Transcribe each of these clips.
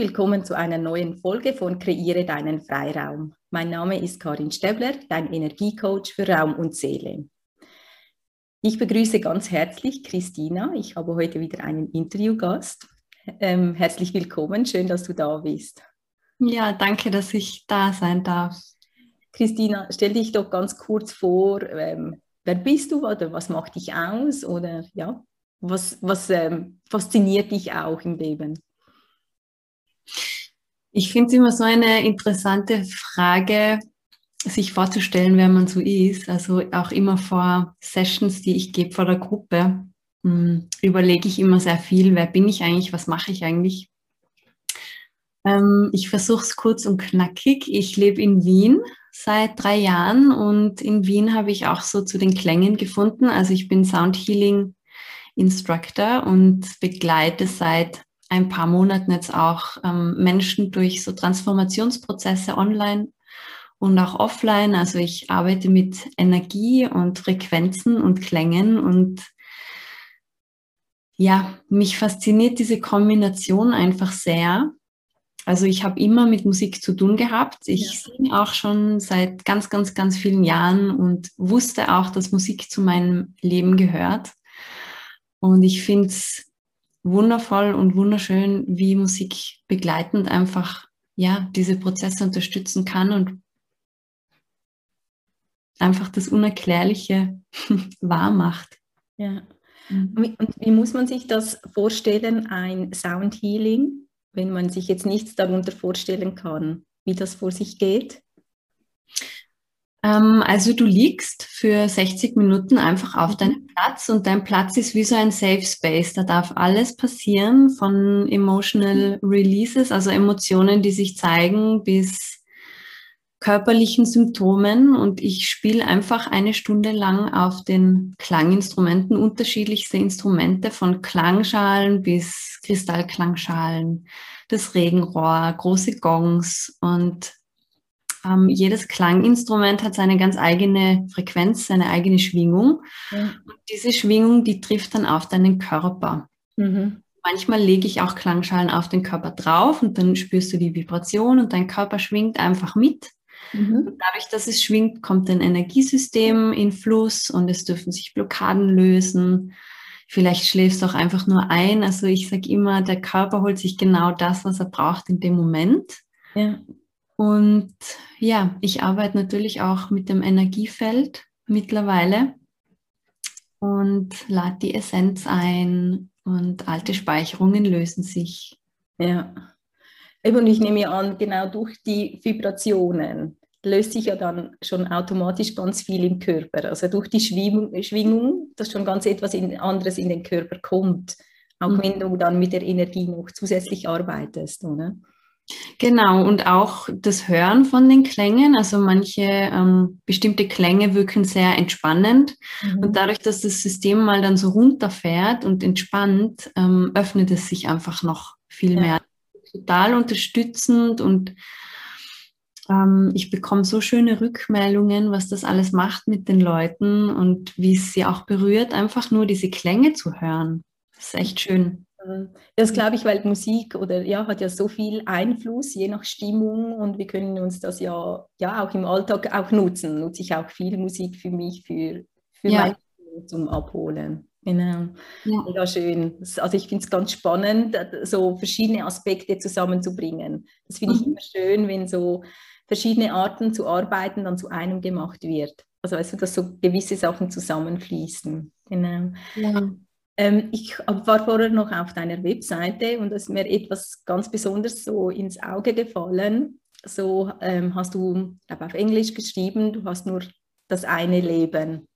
Willkommen zu einer neuen Folge von Kreiere deinen Freiraum. Mein Name ist Karin Stäbler, dein Energiecoach für Raum und Seele. Ich begrüße ganz herzlich Christina. Ich habe heute wieder einen Interviewgast. Ähm, herzlich willkommen, schön, dass du da bist. Ja, danke, dass ich da sein darf. Christina, stell dich doch ganz kurz vor, ähm, wer bist du oder was macht dich aus oder ja, was, was ähm, fasziniert dich auch im Leben? Ich finde es immer so eine interessante Frage, sich vorzustellen, wer man so ist. Also auch immer vor Sessions, die ich gebe vor der Gruppe, hm, überlege ich immer sehr viel, wer bin ich eigentlich, was mache ich eigentlich. Ähm, ich versuche es kurz und knackig. Ich lebe in Wien seit drei Jahren und in Wien habe ich auch so zu den Klängen gefunden. Also ich bin Sound Healing Instructor und begleite seit ein paar Monaten jetzt auch ähm, Menschen durch so Transformationsprozesse online und auch offline. Also ich arbeite mit Energie und Frequenzen und Klängen und ja, mich fasziniert diese Kombination einfach sehr. Also ich habe immer mit Musik zu tun gehabt. Ich ja. singe auch schon seit ganz, ganz, ganz vielen Jahren und wusste auch, dass Musik zu meinem Leben gehört. Und ich finde es wundervoll und wunderschön, wie Musik begleitend einfach ja diese Prozesse unterstützen kann und einfach das Unerklärliche wahr macht. Ja. Mhm. Und wie muss man sich das vorstellen, ein Sound Healing, wenn man sich jetzt nichts darunter vorstellen kann, wie das vor sich geht? Ähm, also du liegst für 60 Minuten einfach auf mhm. deinem Platz und dein Platz ist wie so ein Safe Space. Da darf alles passieren von emotional releases, also Emotionen, die sich zeigen, bis körperlichen Symptomen und ich spiele einfach eine Stunde lang auf den Klanginstrumenten, unterschiedlichste Instrumente von Klangschalen bis Kristallklangschalen, das Regenrohr, große Gongs und ähm, jedes Klanginstrument hat seine ganz eigene Frequenz, seine eigene Schwingung. Ja. Und diese Schwingung, die trifft dann auf deinen Körper. Mhm. Manchmal lege ich auch Klangschalen auf den Körper drauf und dann spürst du die Vibration und dein Körper schwingt einfach mit. Mhm. dadurch, dass es schwingt, kommt ein Energiesystem in Fluss und es dürfen sich Blockaden lösen. Vielleicht schläfst du auch einfach nur ein. Also ich sage immer, der Körper holt sich genau das, was er braucht in dem Moment. Ja. Und ja, ich arbeite natürlich auch mit dem Energiefeld mittlerweile und lade die Essenz ein und alte Speicherungen lösen sich. Ja. Und ich nehme an, genau durch die Vibrationen löst sich ja dann schon automatisch ganz viel im Körper. Also durch die Schwingung, dass schon ganz etwas anderes in den Körper kommt. Auch mhm. wenn du dann mit der Energie noch zusätzlich arbeitest, oder? Genau, und auch das Hören von den Klängen. Also manche ähm, bestimmte Klänge wirken sehr entspannend. Mhm. Und dadurch, dass das System mal dann so runterfährt und entspannt, ähm, öffnet es sich einfach noch viel ja. mehr. Total unterstützend und ähm, ich bekomme so schöne Rückmeldungen, was das alles macht mit den Leuten und wie es sie auch berührt, einfach nur diese Klänge zu hören. Das ist echt schön. Das glaube ich, weil Musik oder ja hat ja so viel Einfluss, je nach Stimmung und wir können uns das ja, ja auch im Alltag auch nutzen. Nutze ich auch viel Musik für mich, für, für ja. mein zum Abholen. Genau. Ja. Mega schön. Also ich finde es ganz spannend, so verschiedene Aspekte zusammenzubringen. Das finde ich mhm. immer schön, wenn so verschiedene Arten zu arbeiten dann zu einem gemacht wird. Also weißt du, dass so gewisse Sachen zusammenfließen. Genau. Ja. Ähm, ich war vorher noch auf deiner Webseite und es ist mir etwas ganz Besonderes so ins Auge gefallen. So ähm, hast du, glaube auf Englisch geschrieben, du hast nur das eine Leben.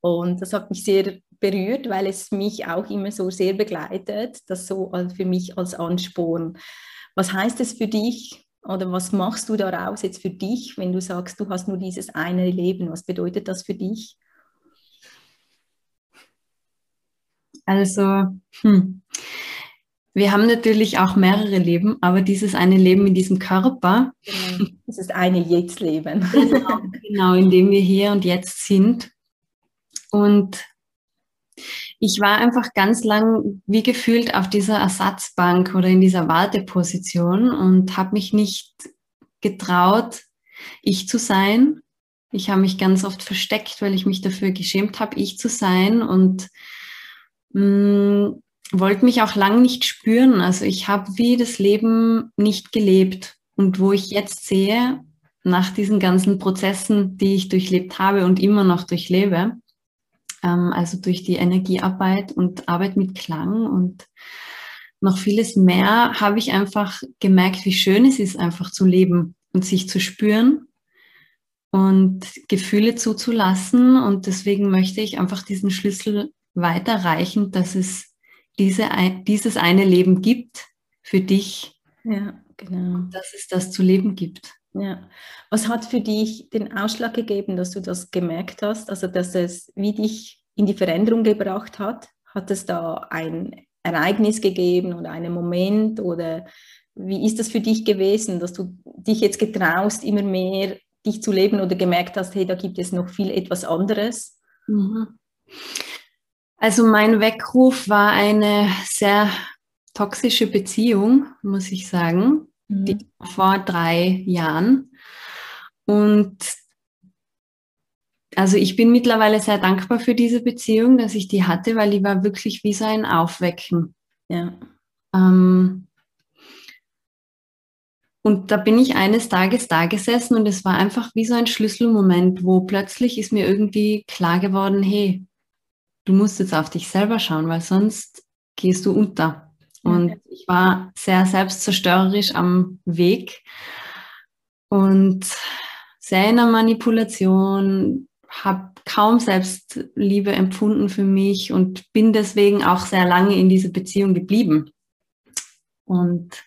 Und das hat mich sehr berührt, weil es mich auch immer so sehr begleitet, das so für mich als Ansporn. Was heißt es für dich oder was machst du daraus jetzt für dich, wenn du sagst, du hast nur dieses eine Leben? Was bedeutet das für dich? Also, hm. wir haben natürlich auch mehrere Leben, aber dieses eine Leben in diesem Körper. Genau. Das ist eine Jetzt-Leben. Genau, genau, in dem wir hier und jetzt sind. Und ich war einfach ganz lang wie gefühlt auf dieser Ersatzbank oder in dieser Warteposition und habe mich nicht getraut, ich zu sein. Ich habe mich ganz oft versteckt, weil ich mich dafür geschämt habe, ich zu sein und mh, mm, wollte mich auch lang nicht spüren. Also ich habe wie das Leben nicht gelebt. Und wo ich jetzt sehe, nach diesen ganzen Prozessen, die ich durchlebt habe und immer noch durchlebe, ähm, also durch die Energiearbeit und Arbeit mit Klang und noch vieles mehr, habe ich einfach gemerkt, wie schön es ist, einfach zu leben und sich zu spüren und Gefühle zuzulassen. Und deswegen möchte ich einfach diesen Schlüssel weiterreichen, dass es diese, dieses eine Leben gibt für dich. Ja, genau. Dass es das zu leben gibt. Ja. Was hat für dich den Ausschlag gegeben, dass du das gemerkt hast? Also, dass es wie dich in die Veränderung gebracht hat? Hat es da ein Ereignis gegeben oder einen Moment oder wie ist das für dich gewesen, dass du dich jetzt getraust, immer mehr dich zu leben oder gemerkt hast, hey, da gibt es noch viel etwas anderes? Mhm. Also mein Weckruf war eine sehr toxische Beziehung, muss ich sagen, mhm. die vor drei Jahren. Und also ich bin mittlerweile sehr dankbar für diese Beziehung, dass ich die hatte, weil die war wirklich wie so ein Aufwecken. Ja. Ähm, und da bin ich eines Tages da gesessen und es war einfach wie so ein Schlüsselmoment, wo plötzlich ist mir irgendwie klar geworden, hey, du musst jetzt auf dich selber schauen, weil sonst gehst du unter. Und ich war sehr selbstzerstörerisch am Weg und sehr in der Manipulation, habe kaum Selbstliebe empfunden für mich und bin deswegen auch sehr lange in dieser Beziehung geblieben. Und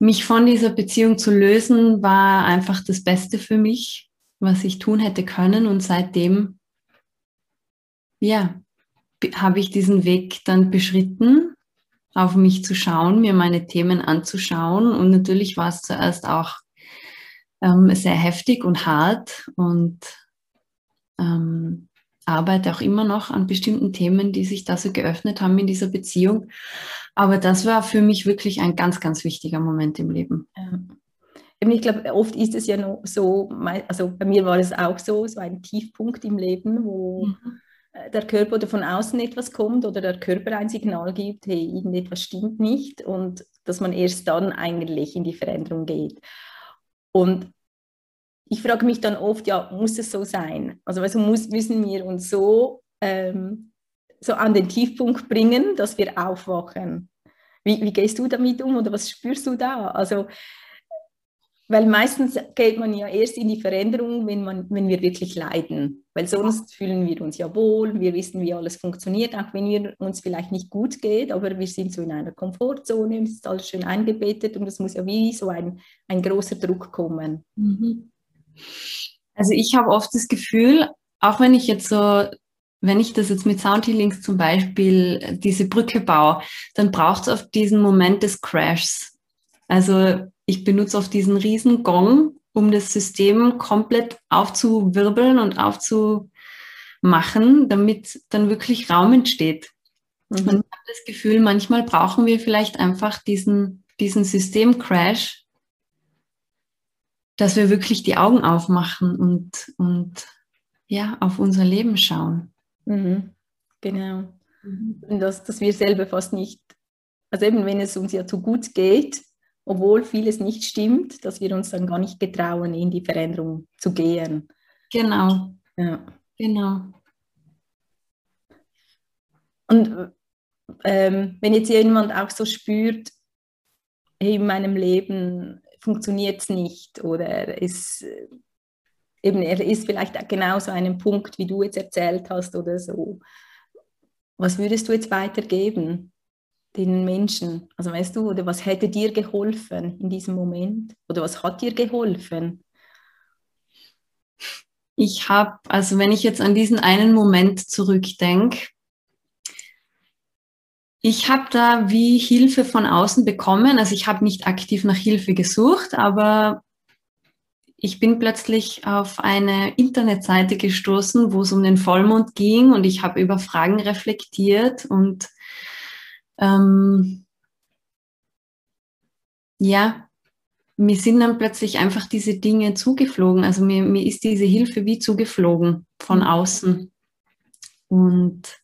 mich von dieser Beziehung zu lösen, war einfach das Beste für mich, was ich tun hätte können. Und seitdem ja, habe ich diesen Weg dann beschritten, auf mich zu schauen, mir meine Themen anzuschauen. Und natürlich war es zuerst auch ähm, sehr heftig und hart und ähm, arbeite auch immer noch an bestimmten Themen, die sich da so geöffnet haben in dieser Beziehung. Aber das war für mich wirklich ein ganz, ganz wichtiger Moment im Leben. Ja. Ich glaube, oft ist es ja so, also bei mir war es auch so, so ein Tiefpunkt im Leben, wo mhm. Äh, der Körper oder von außen etwas kommt oder der Körper ein Signal gibt, hey, irgendetwas stimmt nicht und dass man erst dann eigentlich in die Veränderung geht. Und ich frage mich dann oft, ja, muss es so sein? Also, also muss, müssen wir uns so, ähm, so an den Tiefpunkt bringen, dass wir aufwachen. Wie, wie gehst du damit um oder was spürst du da? Also weil meistens geht man ja erst in die Veränderung, wenn, man, wenn wir wirklich leiden. Weil sonst fühlen wir uns ja wohl, wir wissen, wie alles funktioniert, auch wenn wir uns vielleicht nicht gut geht, aber wir sind so in einer Komfortzone, es ist alles schön eingebettet und es muss ja wie so ein, ein großer Druck kommen. Mhm. Also ich habe oft das Gefühl, auch wenn ich jetzt so wenn ich das jetzt mit Soundhealings zum Beispiel diese Brücke baue, dann braucht es oft diesen Moment des Crashs. Also ich benutze oft diesen riesen Gong, um das System komplett aufzuwirbeln und aufzumachen, damit dann wirklich Raum entsteht. Mhm. Und ich habe das Gefühl, manchmal brauchen wir vielleicht einfach diesen, diesen Systemcrash, dass wir wirklich die Augen aufmachen und, und ja, auf unser Leben schauen. Mhm. Genau. Mhm. Und dass, dass wir selber fast nicht, also eben wenn es uns ja zu gut geht, obwohl vieles nicht stimmt, dass wir uns dann gar nicht getrauen, in die Veränderung zu gehen. Genau. Ja. Genau. Und ähm, wenn jetzt jemand auch so spürt, in meinem Leben funktioniert es nicht oder ist eben, er ist vielleicht genauso einem Punkt, wie du jetzt erzählt hast oder so. Was würdest du jetzt weitergeben? Den Menschen? Also weißt du, oder was hätte dir geholfen in diesem Moment? Oder was hat dir geholfen? Ich habe, also wenn ich jetzt an diesen einen Moment zurückdenke, ich habe da wie Hilfe von außen bekommen. Also ich habe nicht aktiv nach Hilfe gesucht, aber ich bin plötzlich auf eine Internetseite gestoßen, wo es um den Vollmond ging und ich habe über Fragen reflektiert und ähm, ja, mir sind dann plötzlich einfach diese Dinge zugeflogen. Also mir, mir ist diese Hilfe wie zugeflogen von mhm. außen. Und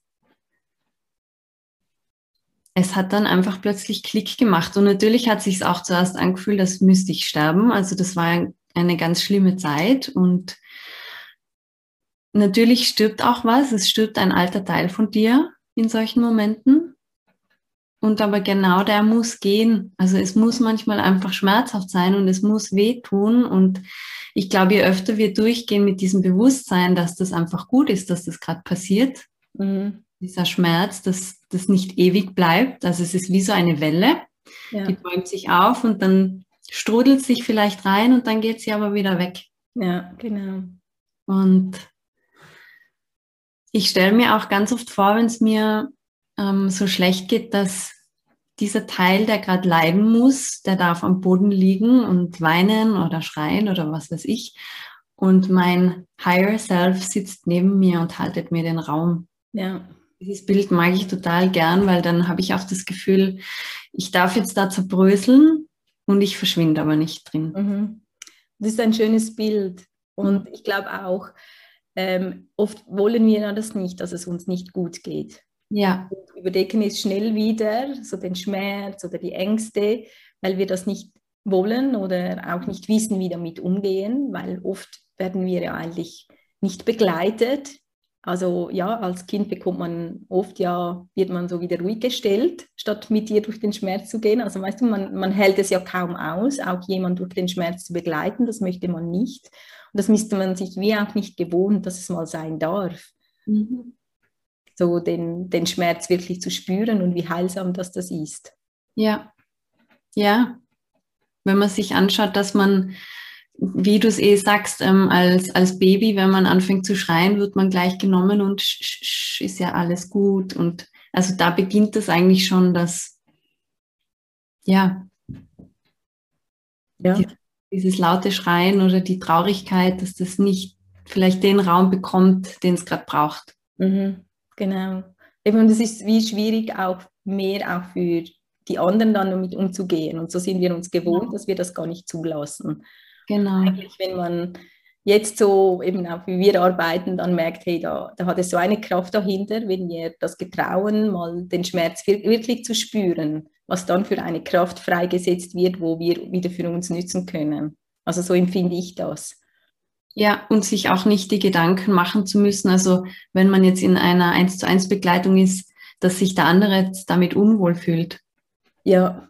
es hat dann einfach plötzlich Klick gemacht. Und natürlich hat sich auch zuerst angefühlt, als müsste ich sterben. Also das war eine ganz schlimme Zeit. Und natürlich stirbt auch was. Es stirbt ein alter Teil von dir in solchen Momenten. Und aber genau der muss gehen. Also es muss manchmal einfach schmerzhaft sein und es muss wehtun. Und ich glaube, je öfter wir durchgehen mit diesem Bewusstsein, dass das einfach gut ist, dass das gerade passiert, mhm. dieser Schmerz, dass das nicht ewig bleibt. Also es ist wie so eine Welle, ja. die bäumt sich auf und dann strudelt sich vielleicht rein und dann geht sie aber wieder weg. Ja, genau. Und ich stelle mir auch ganz oft vor, wenn es mir ähm, so schlecht geht, dass dieser Teil, der gerade leiden muss, der darf am Boden liegen und weinen oder schreien oder was weiß ich. Und mein Higher Self sitzt neben mir und haltet mir den Raum. Ja. Dieses Bild mag ich total gern, weil dann habe ich auch das Gefühl, ich darf jetzt da zerbröseln und ich verschwinde aber nicht drin. Mhm. Das ist ein schönes Bild. Und ich glaube auch, ähm, oft wollen wir das nicht, dass es uns nicht gut geht. Ja. Und überdecken es schnell wieder, so den Schmerz oder die Ängste, weil wir das nicht wollen oder auch nicht wissen, wie damit umgehen, weil oft werden wir ja eigentlich nicht begleitet. Also ja, als Kind bekommt man oft ja, wird man so wieder ruhig gestellt, statt mit dir durch den Schmerz zu gehen. Also weißt du, man, man hält es ja kaum aus, auch jemand durch den Schmerz zu begleiten, das möchte man nicht. Und das müsste man sich wie auch nicht gewohnt, dass es mal sein darf. Mhm so den, den Schmerz wirklich zu spüren und wie heilsam das das ist. Ja, ja. Wenn man sich anschaut, dass man, wie du es eh sagst, ähm, als, als Baby, wenn man anfängt zu schreien, wird man gleich genommen und sch, sch, ist ja alles gut. Und also da beginnt es eigentlich schon, dass, ja, ja. Die, dieses laute Schreien oder die Traurigkeit, dass das nicht vielleicht den Raum bekommt, den es gerade braucht. Mhm. Genau. Eben, das ist wie schwierig auch mehr auch für die anderen dann damit umzugehen. Und so sind wir uns gewohnt, dass wir das gar nicht zulassen. Genau. Eigentlich, wenn man jetzt so eben auch wie wir arbeiten, dann merkt, hey, da, da hat es so eine Kraft dahinter, wenn wir das getrauen, mal den Schmerz wirklich zu spüren, was dann für eine Kraft freigesetzt wird, wo wir wieder für uns nützen können. Also so empfinde ich das. Ja, und sich auch nicht die Gedanken machen zu müssen. Also wenn man jetzt in einer 1 zu 1 Begleitung ist, dass sich der andere jetzt damit unwohl fühlt. Ja,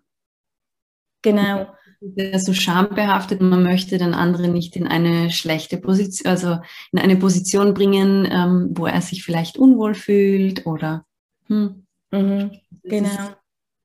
genau. Der so schambehaftet, man möchte den anderen nicht in eine schlechte Position, also in eine Position bringen, ähm, wo er sich vielleicht unwohl fühlt oder hm. mhm, genau.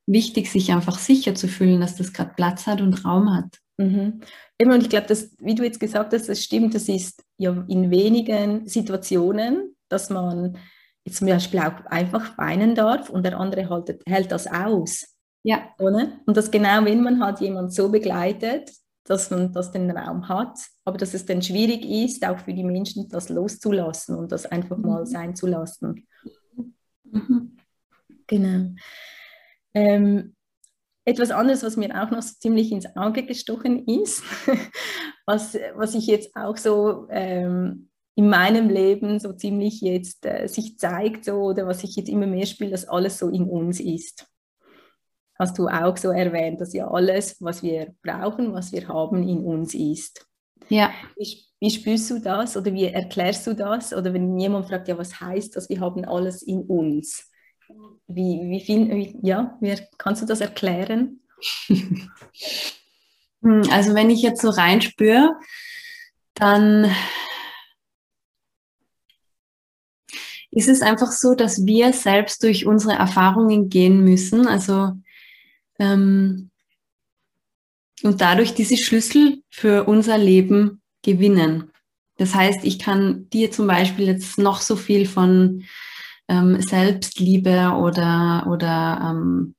Wichtig, sich einfach sicher zu fühlen, dass das gerade Platz hat und Raum hat. Mhm. und ich glaube, wie du jetzt gesagt hast, das stimmt, das ist ja in wenigen Situationen, dass man jetzt zum Beispiel auch einfach weinen darf und der andere haltet, hält das aus. Ja. Oder? Und das genau, wenn man halt jemand so begleitet, dass man das den Raum hat, aber dass es dann schwierig ist, auch für die Menschen das loszulassen und das einfach mal mhm. sein zu lassen. Mhm. Genau. Ähm, etwas anderes, was mir auch noch so ziemlich ins Auge gestochen ist, was, was ich jetzt auch so ähm, in meinem Leben so ziemlich jetzt äh, sich zeigt, so, oder was ich jetzt immer mehr spiele, dass alles so in uns ist. Hast du auch so erwähnt, dass ja alles, was wir brauchen, was wir haben, in uns ist. Ja. Wie, wie spürst du das oder wie erklärst du das? Oder wenn jemand fragt, ja, was heißt das, wir haben alles in uns? Wie, wie, viel, wie, ja, wie, kannst du das erklären? Hm, also wenn ich jetzt so reinspüre, dann ist es einfach so, dass wir selbst durch unsere Erfahrungen gehen müssen. Also ähm, und dadurch diese Schlüssel für unser Leben gewinnen. Das heißt, ich kann dir zum Beispiel jetzt noch so viel von ähm, Selbstliebe oder, oder ähm,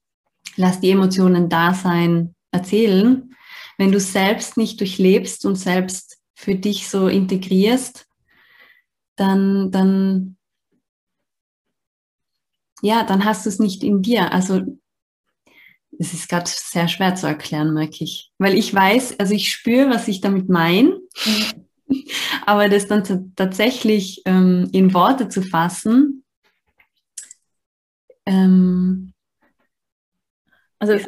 lass die Emotionen da sein erzählen, wenn du selbst nicht durchlebst und selbst für dich so integrierst, dann, dann, ja, dann hast du es nicht in dir. Also es ist gerade sehr schwer zu erklären, merke ich. Weil ich weiß, also ich spüre, was ich damit meine, mhm. aber das dann tatsächlich ähm, in Worte zu fassen, ähm, also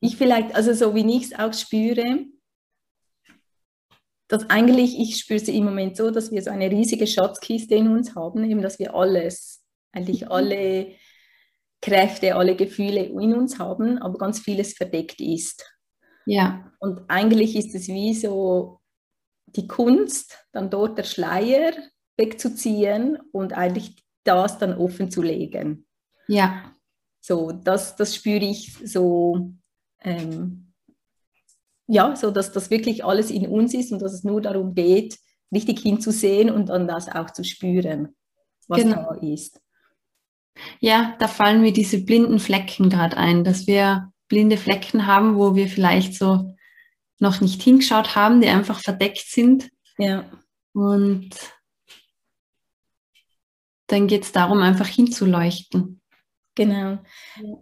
ich vielleicht, also so wie ich es auch spüre, dass eigentlich, ich spüre sie im Moment so, dass wir so eine riesige Schatzkiste in uns haben, eben dass wir alles, eigentlich mhm. alle Kräfte, alle Gefühle in uns haben, aber ganz vieles verdeckt ist. Ja. Und eigentlich ist es wie so die Kunst, dann dort der Schleier wegzuziehen und eigentlich das dann offen zu legen. Ja. So, das, das spüre ich so, ähm, ja, so dass das wirklich alles in uns ist und dass es nur darum geht, richtig hinzusehen und dann das auch zu spüren, was genau. da ist. Ja, da fallen mir diese blinden Flecken gerade ein, dass wir blinde Flecken haben, wo wir vielleicht so noch nicht hingeschaut haben, die einfach verdeckt sind. Ja. Und dann geht es darum, einfach hinzuleuchten. Genau.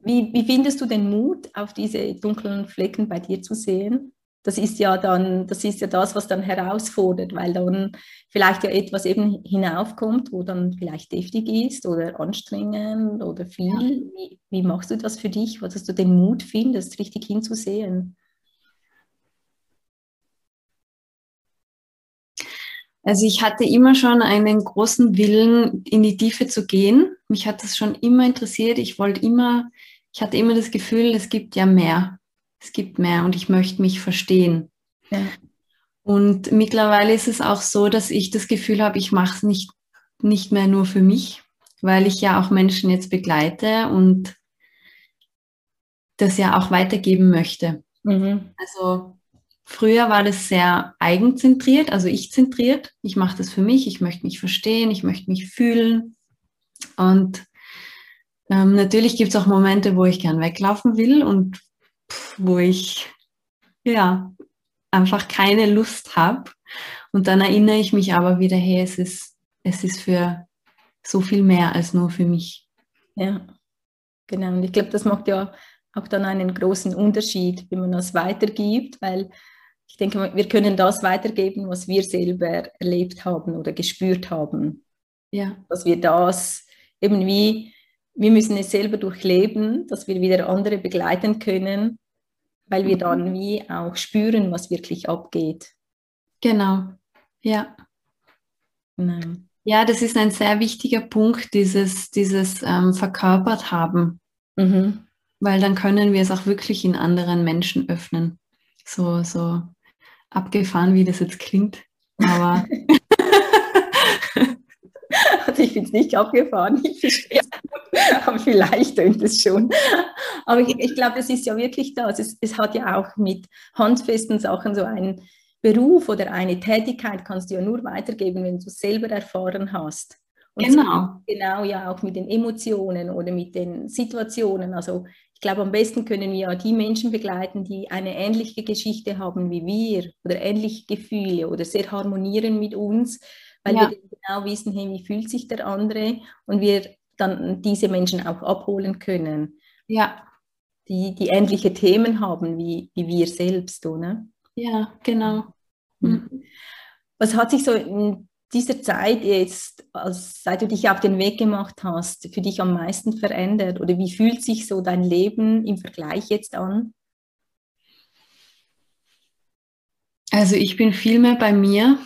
Wie, wie findest du den Mut, auf diese dunklen Flecken bei dir zu sehen? das ist ja dann, das ist ja das, was dann herausfordert, weil dann vielleicht ja etwas eben hinaufkommt, wo dann vielleicht deftig ist oder anstrengend oder viel. Wie, wie, machst du das für dich, dass du den Mut findest, richtig hinzusehen? Also ich hatte immer schon einen großen Willen, in die Tiefe zu gehen. Mich hat das schon immer interessiert. Ich wollte immer, ich hatte immer das Gefühl, es gibt ja mehr es gibt mehr und ich möchte mich verstehen. Ja. Und mittlerweile ist es auch so, dass ich das Gefühl habe, ich mache es nicht, nicht mehr nur für mich, weil ich ja auch Menschen jetzt begleite und das ja auch weitergeben möchte. Mhm. Also früher war das sehr eigenzentriert, also ich zentriert. Ich mache das für mich, ich möchte mich verstehen, ich möchte mich fühlen. Und ähm, natürlich gibt es auch Momente, wo ich gern weglaufen will und wo ich ja einfach keine Lust habe. Und dann erinnere ich mich aber wieder, hey, es ist, es ist für so viel mehr als nur für mich. Ja, genau. Und ich glaube, das macht ja auch dann einen großen Unterschied, wenn man das weitergibt, weil ich denke, wir können das weitergeben, was wir selber erlebt haben oder gespürt haben. Ja. Dass wir das eben wie, wir müssen es selber durchleben, dass wir wieder andere begleiten können weil wir dann mhm. wie auch spüren, was wirklich abgeht. Genau, ja. Genau. Ja, das ist ein sehr wichtiger Punkt, dieses, dieses ähm, verkörpert haben. Mhm. Weil dann können wir es auch wirklich in anderen Menschen öffnen. So, so abgefahren, wie das jetzt klingt. Aber Also ich finde es nicht abgefahren, ich verstehe aber vielleicht tönt es schon. Aber ich, ich glaube, es ist ja wirklich das. Es, es hat ja auch mit handfesten Sachen so einen Beruf oder eine Tätigkeit kannst du ja nur weitergeben, wenn du es selber erfahren hast. Und genau. Genau, ja, auch mit den Emotionen oder mit den Situationen. Also ich glaube, am besten können wir ja die Menschen begleiten, die eine ähnliche Geschichte haben wie wir oder ähnliche Gefühle oder sehr harmonieren mit uns weil ja. wir genau wissen, hey, wie fühlt sich der andere und wir dann diese Menschen auch abholen können. Ja. Die, die ähnliche Themen haben wie, wie wir selbst, oder? Ja, genau. Mhm. Was hat sich so in dieser Zeit jetzt, als, seit du dich auf den Weg gemacht hast, für dich am meisten verändert? Oder wie fühlt sich so dein Leben im Vergleich jetzt an? Also ich bin viel mehr bei mir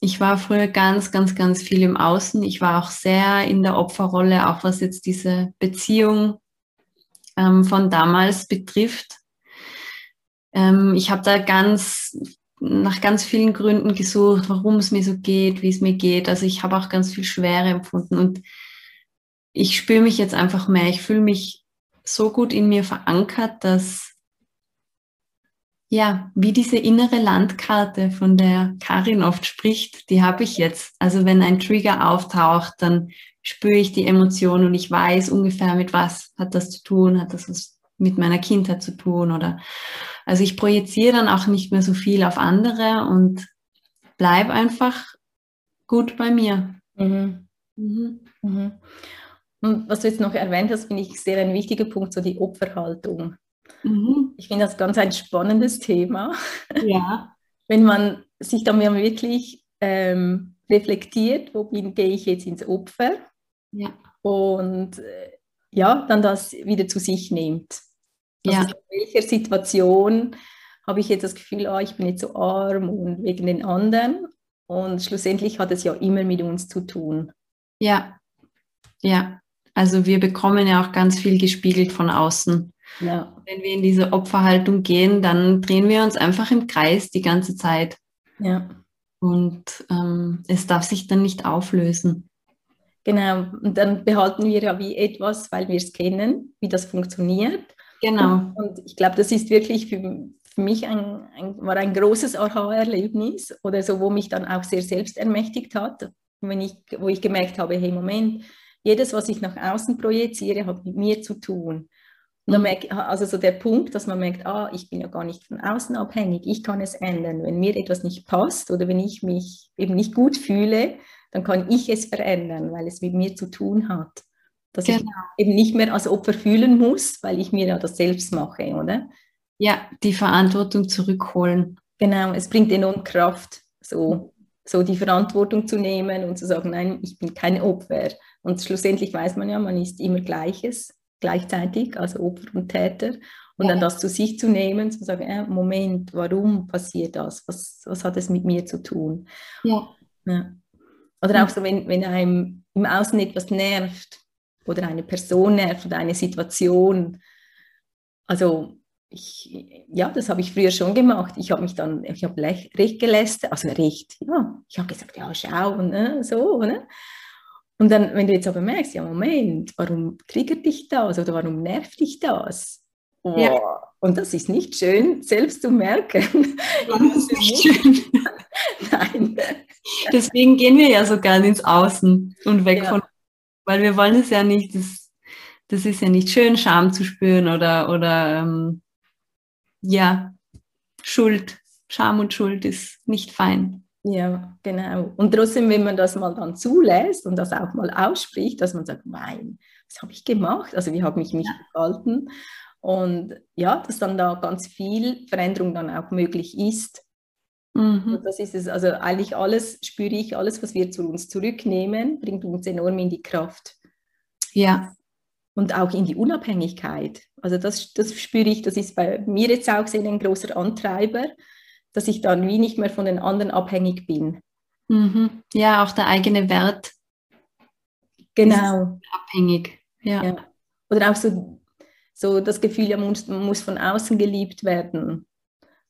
ich war früher ganz, ganz, ganz viel im Außen. Ich war auch sehr in der Opferrolle, auch was jetzt diese Beziehung ähm, von damals betrifft. Ähm, ich habe da ganz nach ganz vielen Gründen gesucht, warum es mir so geht, wie es mir geht. Also ich habe auch ganz viel Schwere empfunden und ich spüre mich jetzt einfach mehr. Ich fühle mich so gut in mir verankert, dass ja, wie diese innere Landkarte, von der Karin oft spricht, die habe ich jetzt. Also wenn ein Trigger auftaucht, dann spüre ich die Emotion und ich weiß ungefähr, mit was hat das zu tun, hat das was mit meiner Kindheit zu tun oder also ich projiziere dann auch nicht mehr so viel auf andere und bleib einfach gut bei mir. Mhm. Mhm. Mhm. Und was du jetzt noch erwähnt hast, finde ich sehr ein wichtiger Punkt, so die Opferhaltung. Mhm. Ich finde das ganz ein spannendes Thema. Ja. Wenn man sich dann wirklich ähm, reflektiert, wo bin, gehe ich jetzt ins Opfer? Ja. Und äh, ja, dann das wieder zu sich nimmt. Also ja. in welcher Situation habe ich jetzt das Gefühl, oh, ich bin jetzt so arm und wegen den anderen. Und schlussendlich hat es ja immer mit uns zu tun. Ja, ja. Also wir bekommen ja auch ganz viel gespiegelt von außen. Ja. Wenn wir in diese Opferhaltung gehen, dann drehen wir uns einfach im Kreis die ganze Zeit. Ja. Und ähm, es darf sich dann nicht auflösen. Genau, und dann behalten wir ja wie etwas, weil wir es kennen, wie das funktioniert. Genau. Und ich glaube, das ist wirklich für, für mich ein, ein, war ein großes Aha-Erlebnis oder so, wo mich dann auch sehr selbst ermächtigt hat, wenn ich, wo ich gemerkt habe, hey, Moment, jedes, was ich nach außen projiziere, hat mit mir zu tun. Und dann mhm. merke, also so der Punkt, dass man merkt, ah, ich bin ja gar nicht von außen abhängig, ich kann es ändern. Wenn mir etwas nicht passt oder wenn ich mich eben nicht gut fühle, dann kann ich es verändern, weil es mit mir zu tun hat. Dass genau. ich eben nicht mehr als Opfer fühlen muss, weil ich mir ja das selbst mache, oder? Ja, die Verantwortung zurückholen. Genau, es bringt enorm Kraft, so, so die Verantwortung zu nehmen und zu sagen, nein, ich bin kein Opfer. Und schlussendlich weiß man ja, man ist immer Gleiches gleichzeitig, also Opfer und Täter. Und ja. dann das zu sich zu nehmen, zu sagen, äh, Moment, warum passiert das? Was, was hat es mit mir zu tun? Ja. ja. Oder auch so, wenn, wenn einem im Außen etwas nervt oder eine Person nervt oder eine Situation. Also ich, ja, das habe ich früher schon gemacht. Ich habe mich dann, ich habe recht gelästert, also recht, ja. Ich habe gesagt, ja, schau, ne, so, ne? Und dann, wenn du jetzt aber merkst, ja, Moment, warum triggert dich das oder warum nervt dich das? Oh, ja. Und das ist nicht schön, selbst zu merken. Das ist nicht schön. Nein. Deswegen gehen wir ja so gern ins Außen und weg ja. von, weil wir wollen es ja nicht, das, das ist ja nicht schön, Scham zu spüren oder, oder ähm, ja, Schuld, Scham und Schuld ist nicht fein. Ja, genau. Und trotzdem, wenn man das mal dann zulässt und das auch mal ausspricht, dass man sagt, nein, was habe ich gemacht? Also wie habe ich mich verhalten? Und ja, dass dann da ganz viel Veränderung dann auch möglich ist. Mhm. Das ist es, also eigentlich alles, spüre ich, alles, was wir zu uns zurücknehmen, bringt uns enorm in die Kraft. Ja. Und auch in die Unabhängigkeit. Also das, das spüre ich, das ist bei mir jetzt auch sehr ein großer Antreiber, dass ich dann wie nicht mehr von den anderen abhängig bin. Mhm. Ja, auch der eigene Wert. Genau. abhängig. Ja. ja. Oder auch so, so das Gefühl, ja, man muss, man muss von außen geliebt werden.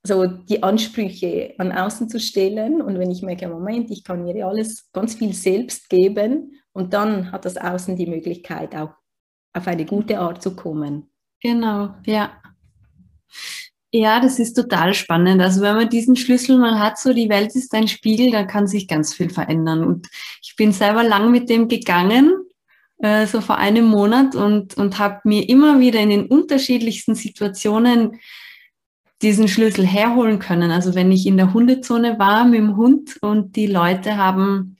Also die Ansprüche an außen zu stellen und wenn ich merke, Moment, ich kann mir alles ganz viel selbst geben und dann hat das Außen die Möglichkeit auch auf eine gute Art zu kommen. Genau, ja. Ja, das ist total spannend. Also wenn man diesen Schlüssel mal hat, so die Welt ist ein Spiegel, dann kann sich ganz viel verändern. Und ich bin selber lang mit dem gegangen, äh, so vor einem Monat und, und habe mir immer wieder in den unterschiedlichsten Situationen diesen Schlüssel herholen können. Also wenn ich in der Hundezone war mit dem Hund und die Leute haben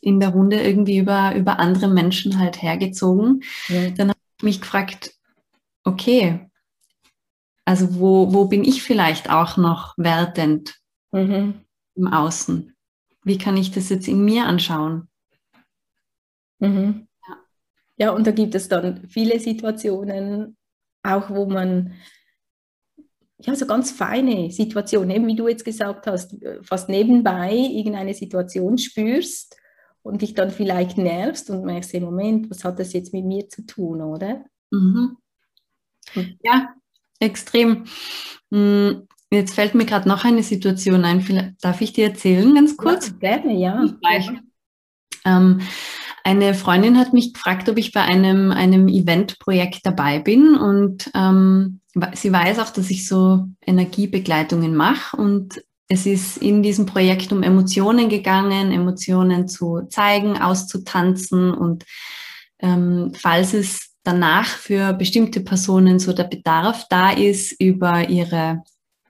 in der Runde irgendwie über, über andere Menschen halt hergezogen, ja. dann habe ich mich gefragt, okay, also wo, wo bin ich vielleicht auch noch wertend mhm. im Außen? Wie kann ich das jetzt in mir anschauen? Mhm. Ja. ja, und da gibt es dann viele Situationen, auch wo man ja, so ganz feine Situationen, eben wie du jetzt gesagt hast, fast nebenbei irgendeine Situation spürst und dich dann vielleicht nervst und merkst, im Moment, was hat das jetzt mit mir zu tun, oder? Mhm. Ja, extrem. Hm, jetzt fällt mir gerade noch eine Situation ein. Vielleicht, darf ich dir erzählen, ganz kurz? Ja, gerne, ja. Ähm, eine Freundin hat mich gefragt, ob ich bei einem, einem Eventprojekt dabei bin und ähm, sie weiß auch, dass ich so Energiebegleitungen mache und es ist in diesem Projekt um Emotionen gegangen, Emotionen zu zeigen, auszutanzen und ähm, falls es danach für bestimmte Personen so der Bedarf da ist, über ihre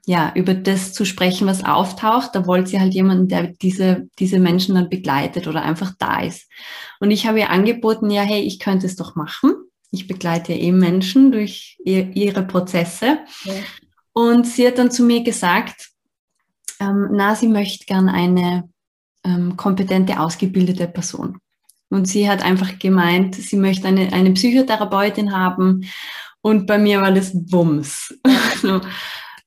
ja, über das zu sprechen, was auftaucht. Da wollte sie halt jemanden, der diese, diese Menschen dann begleitet oder einfach da ist. Und ich habe ihr angeboten, ja, hey, ich könnte es doch machen. Ich begleite eben Menschen durch ihr, ihre Prozesse. Ja. Und sie hat dann zu mir gesagt, ähm, na, sie möchte gern eine ähm, kompetente, ausgebildete Person. Und sie hat einfach gemeint, sie möchte eine, eine Psychotherapeutin haben. Und bei mir war das Bums. Also,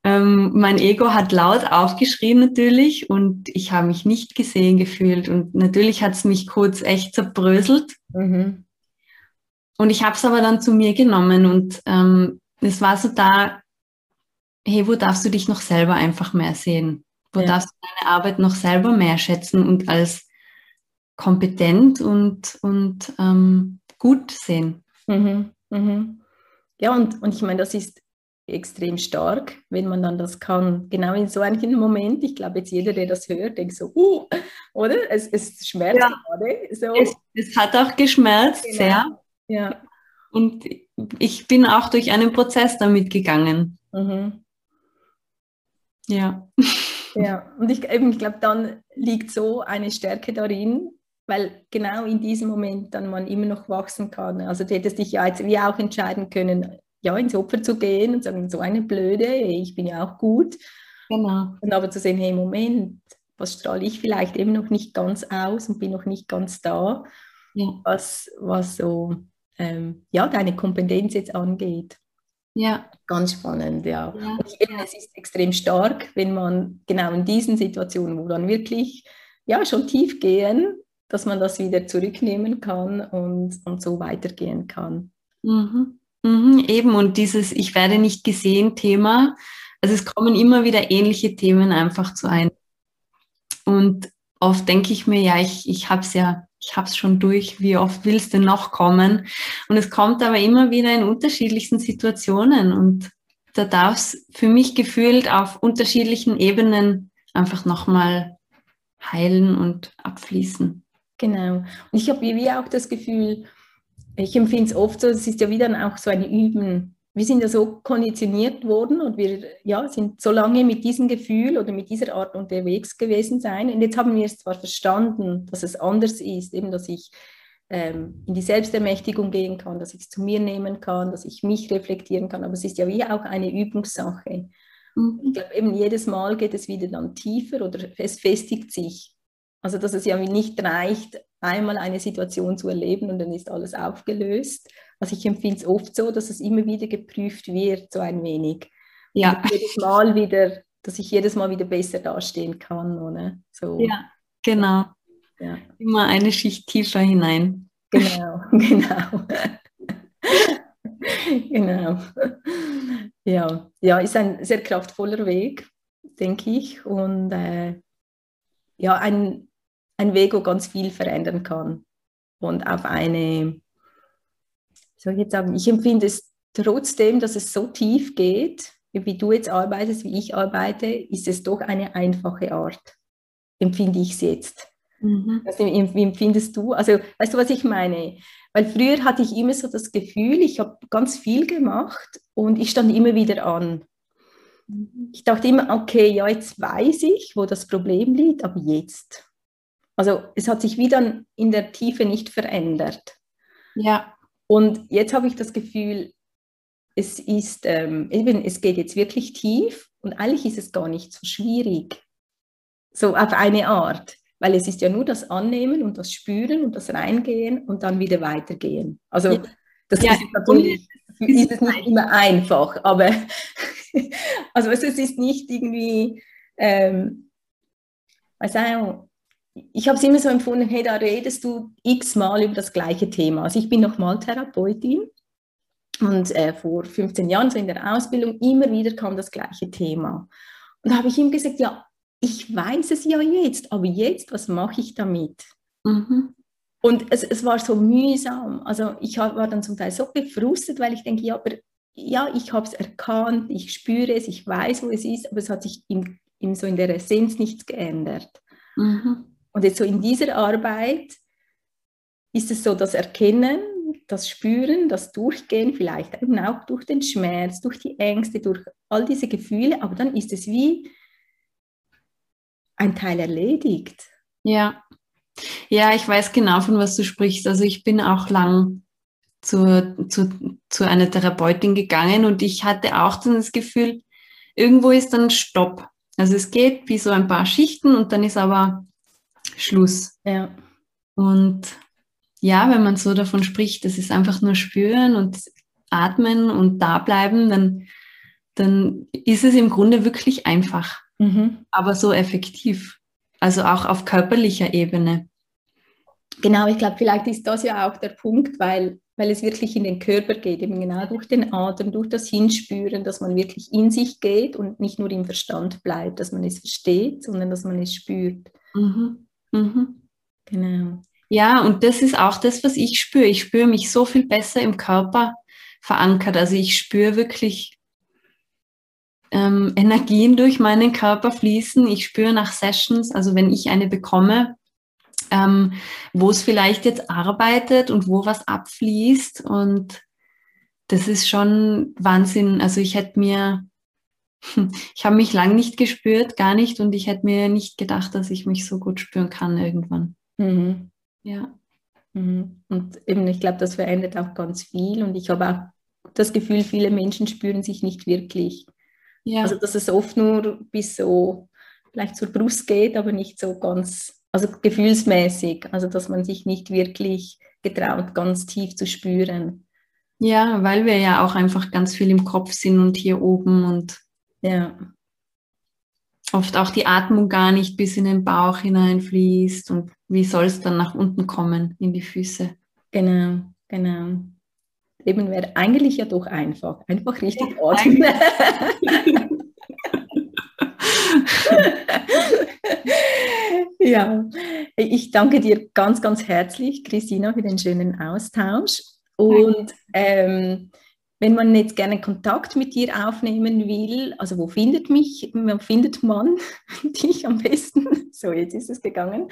ähm, mein Ego hat laut aufgeschrien natürlich und ich habe mich nicht gesehen gefühlt und natürlich hat es mich kurz echt zerbröselt. Mhm. Und ich habe es aber dann zu mir genommen und ähm, es war so da, hey, wo darfst du dich noch selber einfach mehr sehen? Wo ja. darfst du deine Arbeit noch selber mehr schätzen und als kompetent und, und ähm, gut sehen? Mhm. Mhm. Ja, und, und ich meine, das ist extrem stark, wenn man dann das kann. Genau in so einem Moment, ich glaube jetzt jeder, der das hört, denkt so, uh, oder? Es, es schmerzt ja. gerade. So. Es, es, hat auch geschmerzt, genau. sehr. Ja. Und ich bin auch durch einen Prozess damit gegangen. Mhm. Ja. Ja, und ich, ich glaube, dann liegt so eine Stärke darin, weil genau in diesem Moment dann man immer noch wachsen kann. Also du hättest dich ja jetzt wie auch entscheiden können, ja, ins Opfer zu gehen und sagen, so eine Blöde, ich bin ja auch gut. Genau. Und aber zu sehen, hey, Moment, was strahle ich vielleicht eben noch nicht ganz aus und bin noch nicht ganz da, ja. was, was so, ähm, ja, deine Kompetenz jetzt angeht. Ja. Ganz spannend, ja. ja. Und eben, es ist extrem stark, wenn man genau in diesen Situationen, wo dann wirklich, ja, schon tief gehen, dass man das wieder zurücknehmen kann und, und so weitergehen kann. Mhm. Mhm, eben, und dieses Ich werde nicht gesehen Thema, also es kommen immer wieder ähnliche Themen einfach zu ein. Und oft denke ich mir, ja, ich, ich habe es ja, ich habe es schon durch, wie oft will es denn noch kommen? Und es kommt aber immer wieder in unterschiedlichsten Situationen und da darf es für mich gefühlt auf unterschiedlichen Ebenen einfach nochmal heilen und abfließen. Genau. Und ich habe wie auch das Gefühl, ich empfinde es oft so, es ist ja wieder auch so ein Üben. Wir sind ja so konditioniert worden und wir ja, sind so lange mit diesem Gefühl oder mit dieser Art unterwegs gewesen sein. Und jetzt haben wir es zwar verstanden, dass es anders ist, eben dass ich ähm, in die Selbstermächtigung gehen kann, dass ich es zu mir nehmen kann, dass ich mich reflektieren kann, aber es ist ja wie auch eine Übungssache. Mhm. Ich glaube, eben jedes Mal geht es wieder dann tiefer oder es festigt sich. Also dass es ja nicht reicht, einmal eine Situation zu erleben und dann ist alles aufgelöst. Also ich empfinde es oft so, dass es immer wieder geprüft wird, so ein wenig. Ja. jedes Mal wieder, dass ich jedes Mal wieder besser dastehen kann. Oder? So. Ja, genau. Ja. Immer eine Schicht tiefer hinein. Genau, genau. genau. Ja. ja, ist ein sehr kraftvoller Weg, denke ich. Und äh, ja, ein, ein Weg, wo ganz viel verändern kann. Und auf eine, soll ich jetzt sagen, ich empfinde es trotzdem, dass es so tief geht, wie du jetzt arbeitest, wie ich arbeite, ist es doch eine einfache Art, empfinde ich es jetzt. Mhm. Also, wie empfindest du? Also, weißt du, was ich meine? Weil früher hatte ich immer so das Gefühl, ich habe ganz viel gemacht und ich stand immer wieder an. Mhm. Ich dachte immer, okay, ja, jetzt weiß ich, wo das Problem liegt, aber jetzt. Also es hat sich wieder in der Tiefe nicht verändert. Ja. Und jetzt habe ich das Gefühl, es ist ähm, eben, es geht jetzt wirklich tief und eigentlich ist es gar nicht so schwierig. So auf eine Art. Weil es ist ja nur das Annehmen und das Spüren und das Reingehen und dann wieder weitergehen. Also ja. das ja. ist natürlich ist es nicht immer einfach, aber also es ist nicht irgendwie, ähm, weiß auch, ich habe es immer so empfunden, hey, da redest du x-mal über das gleiche Thema. Also ich bin nochmal Therapeutin und äh, vor 15 Jahren so in der Ausbildung immer wieder kam das gleiche Thema. Und da habe ich ihm gesagt, ja, ich weiß es ja jetzt, aber jetzt, was mache ich damit? Mhm. Und es, es war so mühsam. Also ich war dann zum Teil so gefrustet, weil ich denke, ja, aber ja, ich habe es erkannt, ich spüre es, ich weiß, wo es ist, aber es hat sich in, in so in der Essenz nichts geändert. Mhm. Und jetzt so in dieser Arbeit ist es so das Erkennen, das Spüren, das Durchgehen, vielleicht eben auch durch den Schmerz, durch die Ängste, durch all diese Gefühle, aber dann ist es wie ein Teil erledigt. Ja. Ja, ich weiß genau, von was du sprichst. Also ich bin auch lang zu, zu, zu einer Therapeutin gegangen und ich hatte auch dann das Gefühl, irgendwo ist dann Stopp. Also es geht wie so ein paar Schichten und dann ist aber Schluss. Ja. Und ja, wenn man so davon spricht, das ist einfach nur spüren und atmen und da bleiben, dann, dann ist es im Grunde wirklich einfach, mhm. aber so effektiv. Also auch auf körperlicher Ebene. Genau, ich glaube, vielleicht ist das ja auch der Punkt, weil, weil es wirklich in den Körper geht, eben genau durch den Atem, durch das Hinspüren, dass man wirklich in sich geht und nicht nur im Verstand bleibt, dass man es versteht, sondern dass man es spürt. Mhm. Mhm. Genau. Ja, und das ist auch das, was ich spüre. Ich spüre mich so viel besser im Körper verankert. Also ich spüre wirklich ähm, Energien durch meinen Körper fließen. Ich spüre nach Sessions, also wenn ich eine bekomme, ähm, wo es vielleicht jetzt arbeitet und wo was abfließt. Und das ist schon Wahnsinn. Also ich hätte mir ich habe mich lang nicht gespürt, gar nicht, und ich hätte mir nicht gedacht, dass ich mich so gut spüren kann irgendwann. Mhm. Ja. Mhm. Und eben, ich glaube, das verändert auch ganz viel. Und ich habe auch das Gefühl, viele Menschen spüren sich nicht wirklich. Ja. Also, dass es oft nur bis so vielleicht zur Brust geht, aber nicht so ganz, also gefühlsmäßig. Also, dass man sich nicht wirklich getraut, ganz tief zu spüren. Ja, weil wir ja auch einfach ganz viel im Kopf sind und hier oben und ja. Oft auch die Atmung gar nicht bis in den Bauch hineinfließt und wie soll es dann nach unten kommen in die Füße? Genau, genau. Eben wäre eigentlich ja doch einfach. Einfach richtig ja, atmen. ja, ich danke dir ganz, ganz herzlich, Christina, für den schönen Austausch. Und ähm, wenn man jetzt gerne Kontakt mit dir aufnehmen will, also wo findet mich, wo findet man dich am besten? So, jetzt ist es gegangen.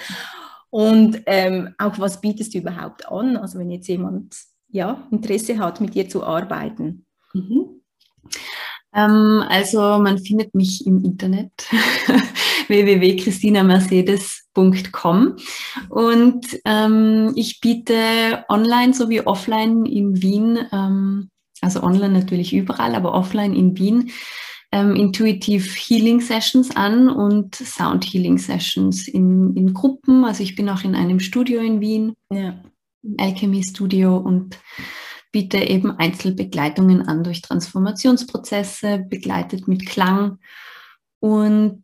Und ähm, auch was bietest du überhaupt an? Also wenn jetzt jemand ja, Interesse hat, mit dir zu arbeiten. Mhm. Ähm, also man findet mich im Internet www.christinamercedes.com und ähm, ich biete online sowie offline in Wien ähm, also online natürlich überall, aber offline in Wien, ähm, Intuitive Healing Sessions an und Sound Healing Sessions in, in Gruppen. Also ich bin auch in einem Studio in Wien, ja. Alchemy Studio und biete eben Einzelbegleitungen an durch Transformationsprozesse, begleitet mit Klang. Und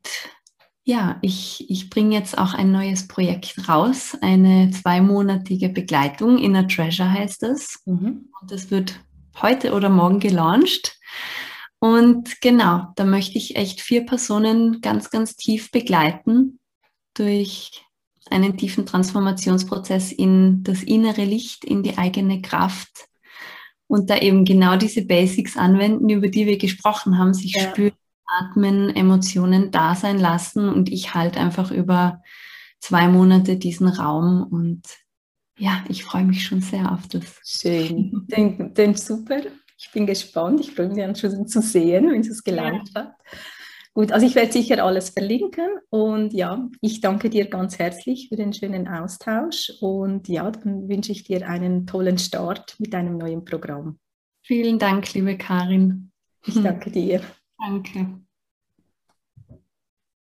ja, ich, ich bringe jetzt auch ein neues Projekt raus, eine zweimonatige Begleitung. Inner Treasure heißt es. Mhm. Und das wird heute oder morgen gelauncht. Und genau, da möchte ich echt vier Personen ganz, ganz tief begleiten durch einen tiefen Transformationsprozess in das innere Licht, in die eigene Kraft und da eben genau diese Basics anwenden, über die wir gesprochen haben, sich ja. spüren, atmen, Emotionen da sein lassen und ich halt einfach über zwei Monate diesen Raum und ja, ich freue mich schon sehr auf das. Schön. Den, den super. Ich bin gespannt. Ich freue mich dann schon zu sehen, wenn es gelangt ja. hat. Gut, also ich werde sicher alles verlinken und ja, ich danke dir ganz herzlich für den schönen Austausch und ja, dann wünsche ich dir einen tollen Start mit deinem neuen Programm. Vielen Dank, liebe Karin. Ich danke dir. Danke.